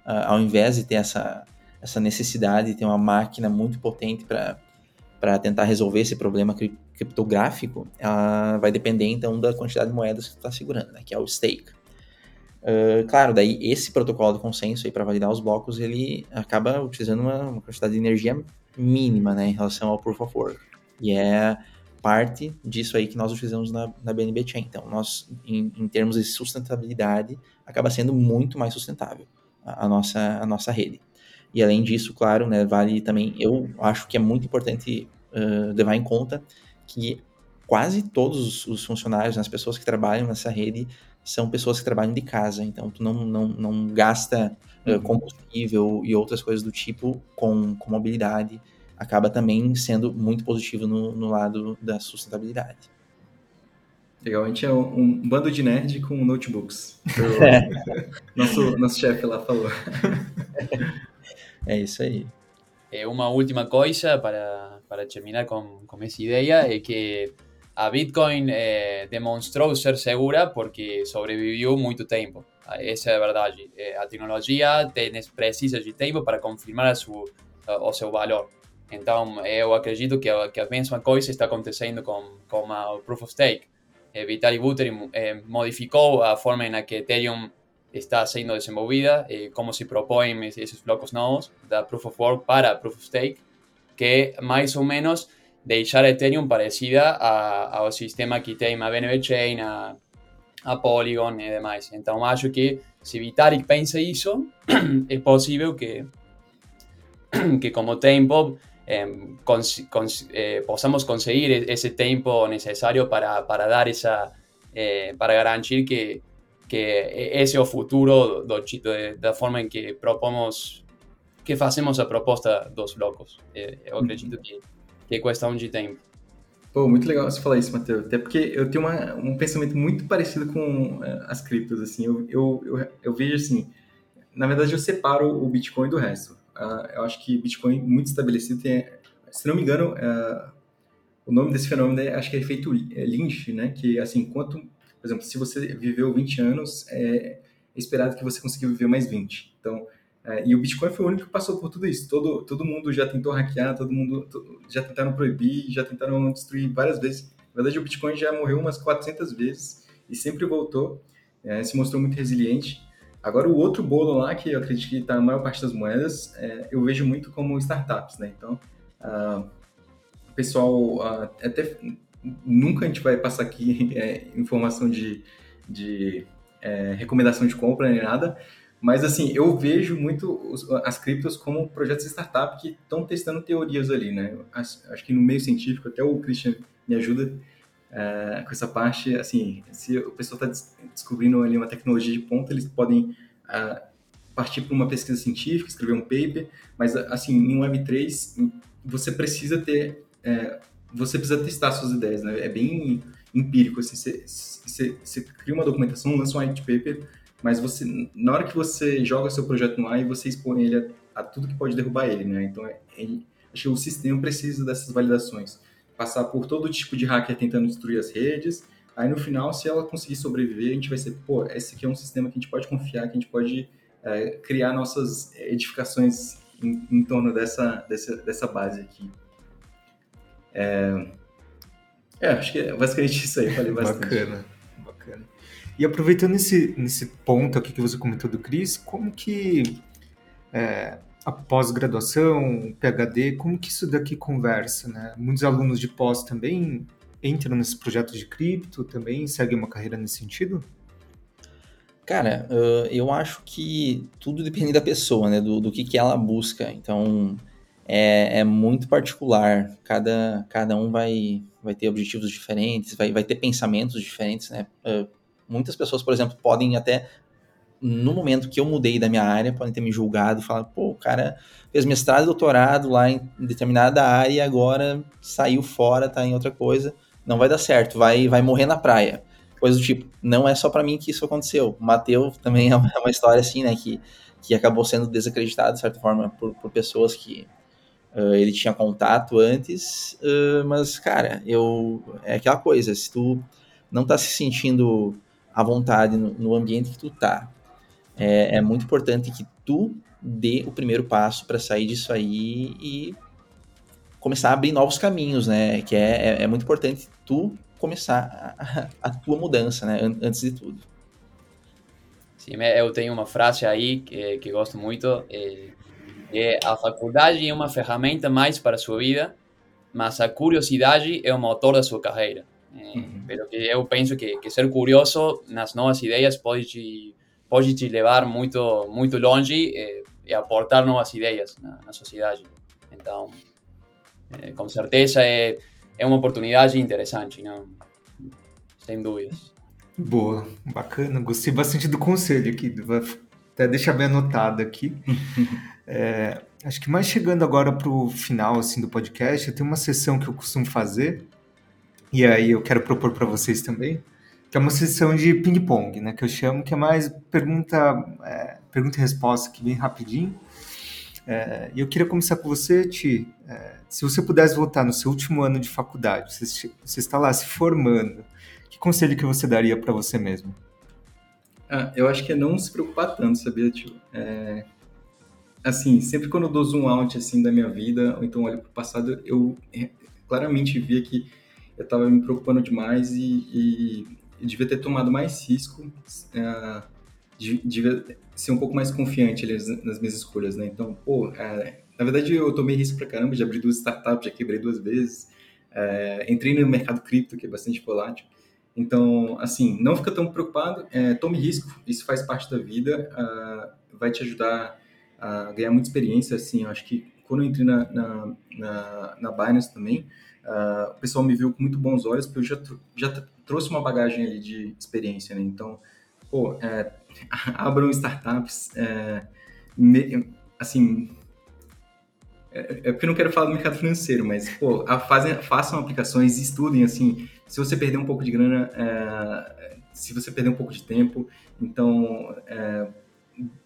uh, ao invés de ter essa, essa necessidade de ter uma máquina muito potente para tentar resolver esse problema cri criptográfico, ela vai depender então da quantidade de moedas que tu está segurando, né, que é o stake. Uh, claro, daí esse protocolo de consenso aí para validar os blocos, ele acaba utilizando uma, uma, quantidade de energia mínima, né, em relação ao Proof of Work. E é parte disso aí que nós utilizamos na, na BNB Chain. Então, nós, em, em, termos de sustentabilidade, acaba sendo muito mais sustentável a, a, nossa, a nossa rede. E além disso, claro, né, vale também, eu acho que é muito importante uh, levar em conta que quase todos os funcionários, né, as pessoas que trabalham nessa rede, são pessoas que trabalham de casa, então tu não, não, não gasta uh, combustível e outras coisas do tipo com, com mobilidade, acaba também sendo muito positivo no, no lado da sustentabilidade.
Legal, a gente é um, um bando de nerd com notebooks. (laughs) nosso nosso chefe lá falou.
É isso aí.
Eh, uma última coisa para, para terminar com, com essa ideia é que a Bitcoin eh, demonstrou ser segura porque sobreviveu muito tempo. Essa é a verdade. Eh, a tecnologia tem, precisa de tempo para confirmar a su, o seu valor. Então, eu acredito que, que a mesma coisa está acontecendo com, com o Proof of Stake. Eh, Vitalik Buterin eh, modificou a forma na que Ethereum está sendo desenvolvida, eh, como se propõem esses blocos novos da Proof of Work para Proof of Stake, que mais ou menos deixar a Ethereum parecida a, ao sistema que tem a BNB Chain, a, a Polygon e demais. Então, acho que se Vitalik pensa isso, é possível que, (clears throat) que como tempo eh, cons, cons, eh, possamos conseguir ese tiempo necesario para, para dar esa, eh, para garantir que, que ese é o futuro do, do, da forma em que propomos, que fazemos a proposta dos blocos. Eu acredito que, que é questão de tempo.
Pô, muito legal você falar isso, Matheus. Até porque eu tenho uma, um pensamento muito parecido com as criptos, assim. Eu, eu, eu, eu vejo assim, na verdade eu separo o Bitcoin do resto. Uh, eu acho que Bitcoin muito estabelecido tem, se não me engano, uh, o nome desse fenômeno é, acho que é efeito Lynch, né? Que assim, quanto, por exemplo, se você viveu 20 anos, é esperado que você consiga viver mais 20. Então, uh, e o Bitcoin foi o único que passou por tudo isso. Todo, todo mundo já tentou hackear, todo mundo já tentaram proibir, já tentaram destruir várias vezes. Na verdade, o Bitcoin já morreu umas 400 vezes e sempre voltou. É, se mostrou muito resiliente. Agora, o outro bolo lá, que eu acredito que está a maior parte das moedas, é, eu vejo muito como startups, né? Então, uh, o pessoal uh, até nunca a gente vai passar aqui (laughs) é, informação de, de é, recomendação de compra nem nada, mas assim, eu vejo muito os, as criptos como projetos de startup que estão testando teorias ali, né? Acho, acho, que no meio científico, até o Christian me ajuda é, com essa parte, assim, se o pessoal está descobrindo ali uma tecnologia de ponta, eles podem uh, partir para uma pesquisa científica, escrever um paper, mas assim, em Web3 você precisa ter, é, você precisa testar suas ideias, né? É bem empírico, assim, você, você cria uma documentação, lança um white paper, mas você, na hora que você joga seu projeto no ar, você expõe ele a, a tudo que pode derrubar ele, né? Então, é, é, acho que o sistema precisa dessas validações, passar por todo tipo de hacker tentando destruir as redes, aí no final, se ela conseguir sobreviver, a gente vai ser, pô, esse aqui é um sistema que a gente pode confiar, que a gente pode é, criar nossas edificações em, em torno dessa, dessa, dessa base aqui. É, é, acho que é basicamente isso aí, falei bastante.
Bacana. E aproveitando esse, nesse ponto aqui que você comentou do Cris, como que é, a pós-graduação, PhD, como que isso daqui conversa, né? Muitos alunos de pós também entram nesse projeto de cripto, também seguem uma carreira nesse sentido?
Cara, eu acho que tudo depende da pessoa, né? Do, do que, que ela busca. Então, é, é, muito particular. Cada, cada um vai, vai ter objetivos diferentes, vai, vai ter pensamentos diferentes, né? Muitas pessoas, por exemplo, podem até, no momento que eu mudei da minha área, podem ter me julgado, falar, pô, o cara fez mestrado e doutorado lá em determinada área e agora saiu fora, tá em outra coisa. Não vai dar certo, vai, vai morrer na praia coisa do tipo. Não é só para mim que isso aconteceu. O Mateu também é uma, é uma, história assim, né, que, que acabou sendo desacreditado, de certa forma, por, por pessoas que uh, ele tinha contato antes, uh, mas, cara, eu é aquela coisa, se tu não tá se sentindo à vontade no, no ambiente que tu tá, é, é muito importante que tu dê o primeiro passo para sair disso aí e começar a abrir novos caminhos, né? Que é, é, é muito importante tu começar a, a tua mudança, né? Antes de tudo.
Sim, eu tenho uma frase aí que, que gosto muito, é, é a faculdade é uma ferramenta mais para a sua vida, mas a curiosidade é o motor da sua carreira. Uhum. que eu penso que, que ser curioso nas novas ideias pode te, pode te levar muito muito longe e, e aportar novas ideias na, na sociedade. Então, é, com certeza é é uma oportunidade interessante, não? sem dúvidas.
Boa, bacana. Gostei bastante do conselho aqui. Vou até deixar bem anotado aqui. é, (laughs) acho que mais chegando agora para o final assim, do podcast, eu tenho uma sessão que eu costumo fazer, e aí eu quero propor para vocês também, que é uma sessão de ping-pong, né? Que eu chamo, que é mais pergunta, é, pergunta e resposta aqui bem rapidinho. É, e eu queria começar com você, Ti. É, se você pudesse voltar no seu último ano de faculdade, você, você está lá se formando, que conselho que você daria para você mesmo?
Ah, eu acho que é não se preocupar tanto, sabia, tio? É, assim, sempre quando eu dou zoom out assim da minha vida, ou então olho para o passado, eu claramente via que eu estava me preocupando demais e, e, devia ter tomado mais risco. É, devia ser um pouco mais confiante ali, nas minhas escolhas, né? Então, pô, é, na verdade eu tomei risco pra caramba, já abri duas startups, já quebrei duas vezes, é, entrei no mercado cripto, que é bastante volátil. Então, assim, não fica tão preocupado, tome risco, isso faz parte da vida, uh, vai te ajudar a ganhar muita experiência, assim, eu acho que quando eu entrei na, na, na, na Binance também, uh, o pessoal me viu com muito bons olhos, porque eu já, já trouxe uma bagagem ali de experiência, né? Então, pô, é, (laughs) abram startups, é, me, assim, é, é porque eu não quero falar do mercado financeiro, mas, pô, a, fazem, façam aplicações, estudem, assim, se você perder um pouco de grana, é, se você perder um pouco de tempo, então, é,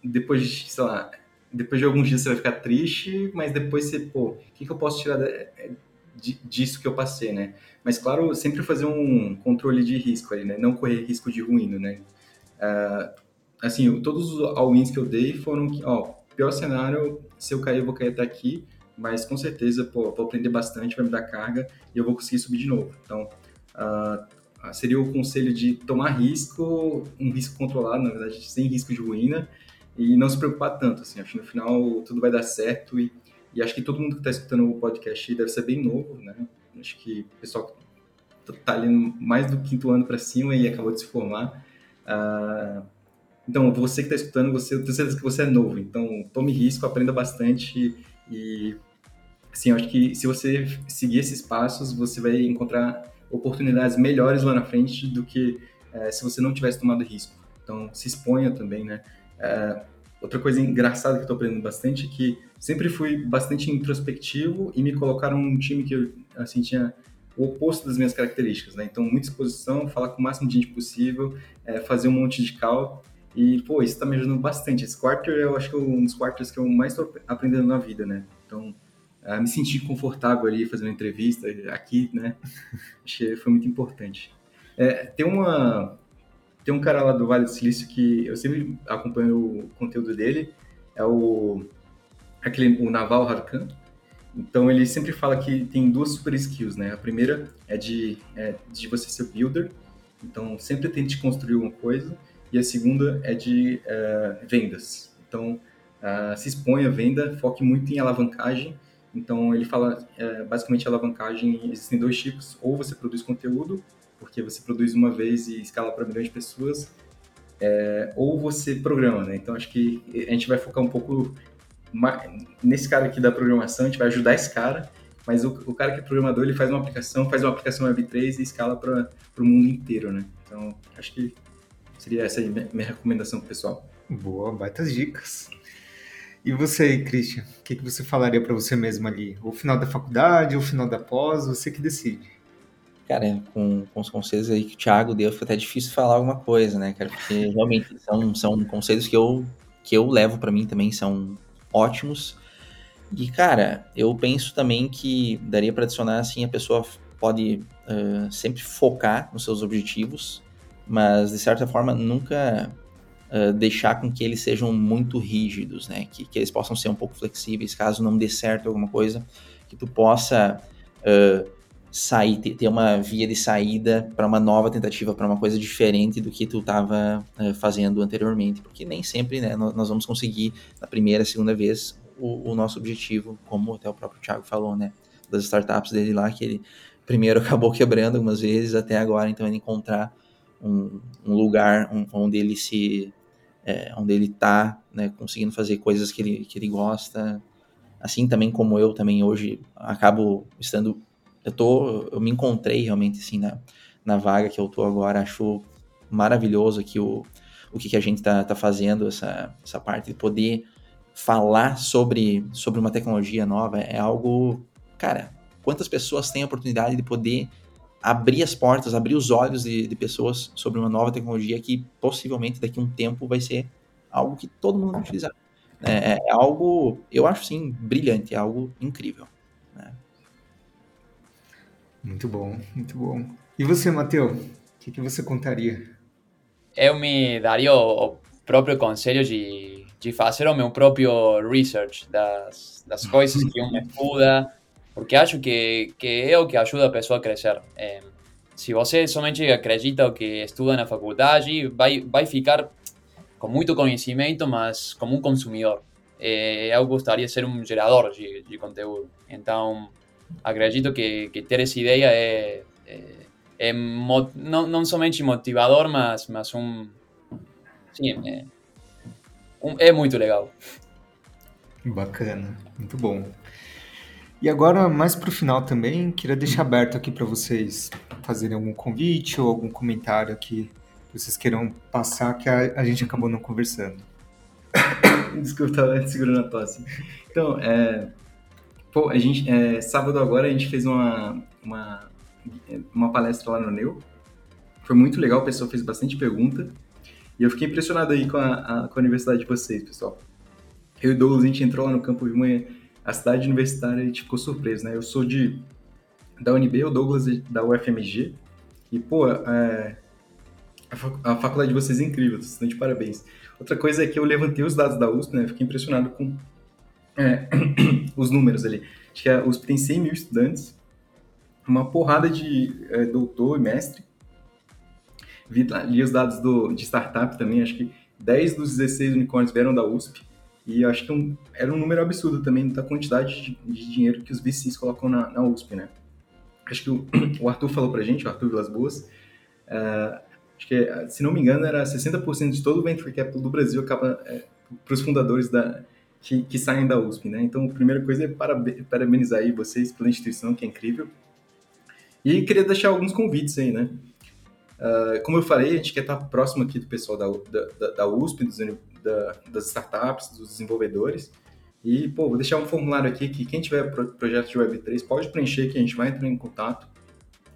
depois de, sei lá, depois de alguns dias você vai ficar triste, mas depois você, pô, o que, que eu posso tirar de, disso que eu passei, né? Mas, claro, sempre fazer um controle de risco ali, né? Não correr risco de ruína, né? Uh, assim, todos os all-ins que eu dei foram ó, pior cenário, se eu cair, eu vou cair até aqui, mas com certeza, pô, vou aprender bastante, vai me dar carga e eu vou conseguir subir de novo. Então, uh, seria o conselho de tomar risco, um risco controlado, na verdade, sem risco de ruína, e não se preocupar tanto, assim, acho que no final tudo vai dar certo e, e acho que todo mundo que está escutando o podcast deve ser bem novo, né? Acho que o pessoal tá ali mais do quinto ano para cima e acabou de se formar. Uh, então, você que está escutando, você, eu tenho certeza que você é novo, então tome risco, aprenda bastante e, assim, acho que se você seguir esses passos, você vai encontrar oportunidades melhores lá na frente do que é, se você não tivesse tomado risco. Então, se exponha também, né? É, outra coisa engraçada que eu estou aprendendo bastante é que sempre fui bastante introspectivo e me colocaram num time que eu, assim, tinha o oposto das minhas características, né? Então, muita exposição, falar com o máximo de gente possível, é, fazer um monte de cal. E, pô, isso tá me ajudando bastante. Esse quarter eu acho que é um dos quarters que eu mais tô aprendendo na vida, né? Então, uh, me sentir confortável ali fazendo entrevista aqui, né? (laughs) que foi muito importante. É, tem uma... Tem um cara lá do Vale do Silício que eu sempre acompanho o conteúdo dele, é o... Aquele, o Naval Harkan. Então, ele sempre fala que tem duas super skills, né? A primeira é de, é de você ser builder, então sempre tente construir uma coisa e a segunda é de uh, vendas. Então, uh, se expõe à venda, foque muito em alavancagem. Então, ele fala, uh, basicamente, alavancagem, existem dois tipos. Ou você produz conteúdo, porque você produz uma vez e escala para milhões de pessoas, é, ou você programa, né? Então, acho que a gente vai focar um pouco nesse cara aqui da programação, a gente vai ajudar esse cara, mas o, o cara que é programador, ele faz uma aplicação, faz uma aplicação Web3 e escala para o mundo inteiro, né? Então, acho que Seria essa aí minha recomendação pro pessoal.
Boa, baitas dicas. E você aí, Christian, o que, que você falaria para você mesmo ali? O final da faculdade, o final da pós, você que decide.
Cara, com, com os conselhos aí que o Thiago deu, foi até difícil falar alguma coisa, né, cara? Porque realmente são, são conselhos que eu, que eu levo para mim também, são ótimos. E, cara, eu penso também que daria para adicionar, assim, a pessoa pode uh, sempre focar nos seus objetivos, mas de certa forma nunca uh, deixar com que eles sejam muito rígidos, né? Que, que, eles possam ser um pouco flexíveis, caso não dê certo alguma coisa, que tu possa uh, sair, ter uma via de saída para uma nova tentativa, para uma coisa diferente do que tu estava uh, fazendo anteriormente, porque nem sempre, né, nós vamos conseguir na primeira, segunda vez o, o nosso objetivo, como até o próprio Thiago falou, né? Das startups dele lá, que ele primeiro (laughs) acabou quebrando algumas vezes, até agora, então ele encontrar um, um lugar onde ele se é, onde ele está né, conseguindo fazer coisas que ele, que ele gosta assim também como eu também hoje acabo estando eu tô eu me encontrei realmente assim na, na vaga que eu tô agora acho maravilhoso aqui o, o que, que a gente está tá fazendo essa, essa parte de poder falar sobre, sobre uma tecnologia nova é algo cara quantas pessoas têm a oportunidade de poder abrir as portas, abrir os olhos de, de, pessoas sobre uma nova tecnologia que possivelmente daqui a um tempo vai ser algo que todo mundo vai utilizar. É, é algo, eu acho sim, brilhante, é algo incrível.
Muito bom, muito bom. E você, Matheus, o que, que, você contaria?
Eu me daria o próprio conselho de, de fazer o meu próprio research das, das coisas que um estuda, porque acho que, que é o que ajuda a pessoa a crescer. É, se você somente acredita o que estuda na faculdade, vai, vai ficar com muito conhecimento, mas como um consumidor. É, eu gostaria de ser um gerador de, de conteúdo. Então, acredito que, que ter essa ideia é, é, é não, não somente motivador, mas, mas um. Sim, é, um, é muito legal.
Bacana, muito bom. E agora, mais para o final também, queria deixar aberto aqui para vocês fazerem algum convite ou algum comentário aqui que vocês queiram passar que a, a gente acabou não conversando. (coughs)
Desculpa, estava segurando a tosse. Então, é, pô, a gente, é, sábado agora a gente fez uma, uma, uma palestra lá no Neu. Foi muito legal, o pessoal fez bastante pergunta. E eu fiquei impressionado aí com a, a, com a universidade de vocês, pessoal. Eu e o Douglas, a gente entrou lá no campo de manhã a cidade universitária a gente ficou surpreso, né? Eu sou de da UNB, o Douglas da UFMG, e, pô, é, a, faculdade de vocês é incrível, vocês estão de parabéns. Outra coisa é que eu levantei os dados da USP, né? Fiquei impressionado com é, (clears throat) os números ali. Acho que a USP tem 100 mil estudantes, uma porrada de é, doutor e mestre. Vi, li os dados do, de startup também, acho que 10 dos 16 unicórnios vieram da USP. E acho que um, era um número absurdo também da quantidade de, de, dinheiro que os VCs colocam na, na USP, né? acho que o, (clears throat) o Arthur falou para a gente, o Arthur Vilas Boas, uh, acho que, se não me engano, era 60% de todo o venture capital do Brasil acaba é, para os fundadores da, que, que, saem da USP, né? Então, a primeira coisa é parabenizar aí vocês pela instituição, que é incrível. E queria deixar alguns convites aí, né? Uh, como eu falei, a gente quer estar próximo aqui do pessoal da, da, da USP, dos, da, das startups, dos desenvolvedores. E, pô, vou deixar um formulário aqui que quem tiver projeto de Web3 pode preencher, que a gente vai entrar em contato.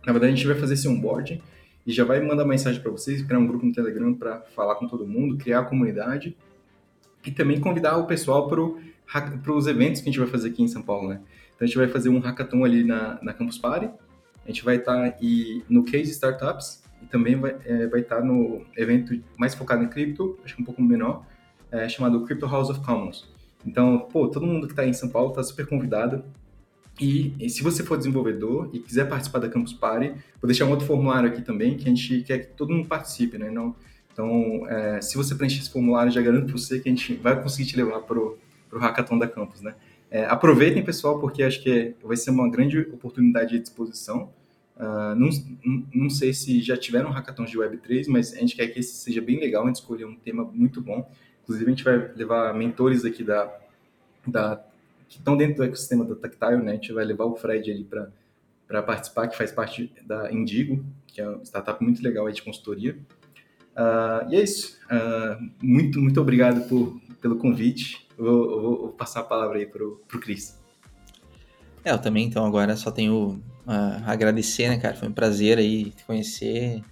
Na verdade, a gente vai fazer esse onboarding e já vai mandar mensagem para vocês, criar um grupo no Telegram para falar com todo mundo, criar a comunidade e também convidar o pessoal para os eventos que a gente vai fazer aqui em São Paulo, né? Então, a gente vai fazer um hackathon ali na, na Campus Party, a gente vai estar tá no Case Startups e também vai, é, estar tá no evento mais focado em cripto, acho que um pouco menor, é, chamado Crypto House of Commons. Então, pô, todo mundo que está em São Paulo está super convidado. E, e, se você for desenvolvedor e quiser participar da Campus Party, vou deixar um outro formulário aqui também, que a gente quer que todo mundo participe, né? Não, então, é, se você preencher esse formulário, já garanto para você que a gente vai conseguir te levar para o Hackathon da Campus, né? É, aproveitem, pessoal, porque acho que vai ser uma grande oportunidade de exposição. Uh, não, não sei se já tiveram hackathons de Web3, mas a gente quer que esse seja bem legal, a gente escolheu um tema muito bom. Inclusive, a gente vai levar mentores aqui da, da que estão dentro do ecossistema da Tactile, né? A gente vai levar o Fred ali para participar, que faz parte da Indigo, que é uma startup muito legal aí de consultoria. Uh, e é isso. Uh, muito, muito obrigado por, pelo convite. Vou, vou, vou passar a palavra aí para o Cris.
É, eu também, então, agora só tenho a uh, agradecer, né, cara? Foi um prazer aí te conhecer,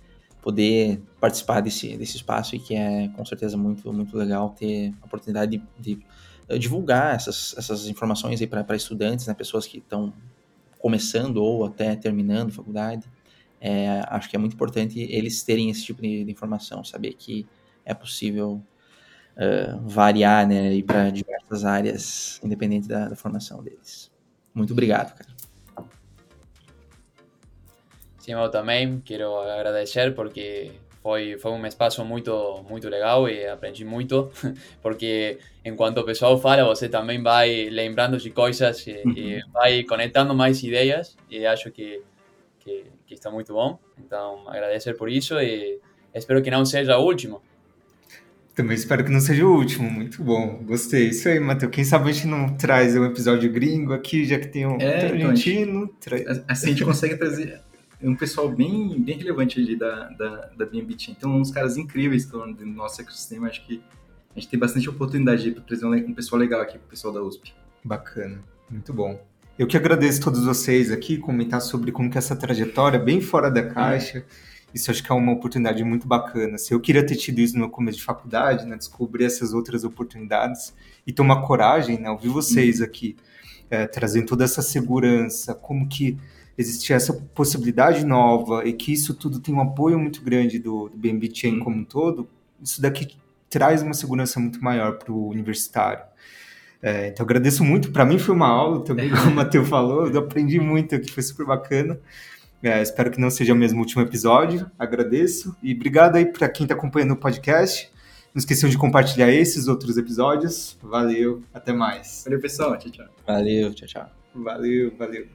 poder participar desse, desse espaço e que é com certeza muito, muito legal ter a oportunidade de, de eh, divulgar essas, essas informações aí para estudantes, né, pessoas que estão começando ou até terminando faculdade. É, acho que é muito importante eles terem esse tipo de, de informação, saber que é possível uh, variar, né, ir para diversas áreas, independente da, da formação deles. Muito obrigado, cara.
Sim, eu também quero agradecer porque foi, foi um espaço muito, muito legal e aprendi muito, (laughs) porque enquanto o pessoal fala, você também vai lembrando de coisas e, e vai conectando mais ideias e acho que, que, que, está muito bom. Então, agradecer por isso e espero que não seja o último.
Também espero que não seja o último, muito bom, gostei. Isso aí, Matheus. Quem sabe a gente não traz um episódio gringo aqui, já que tem um é, argentino.
Então, Assim a gente consegue trazer um pessoal bem, bem relevante ali da, da, da BNB Team. Então, uns caras incríveis que estão no nosso ecossistema. Acho que a gente tem bastante oportunidade para trazer um pessoal legal aqui para o pessoal da USP.
Bacana, muito bom. Eu que agradeço a todos vocês aqui, comentar sobre como que é essa trajetória, bem fora da caixa. É. Isso acho que é uma oportunidade muito bacana. Se eu queria ter tido isso no começo de faculdade, né, descobrir essas outras oportunidades e tomar coragem, né, ouvir vocês aqui, é, trazendo toda essa segurança, como que existir essa possibilidade nova e que isso tudo tem um apoio muito grande do, do BNB Chain como um todo, isso daqui traz uma segurança muito maior para o universitário. É, então, agradeço muito. Para mim, foi uma aula também, como o (laughs) Matheus falou. Eu aprendi muito aqui, foi super bacana. É, espero que não seja o mesmo último episódio. Agradeço. E obrigado aí para quem está acompanhando o podcast. Não esqueçam de compartilhar esses outros episódios. Valeu, até mais.
Valeu, pessoal. Tchau, tchau.
Valeu, tchau, tchau.
Valeu, valeu.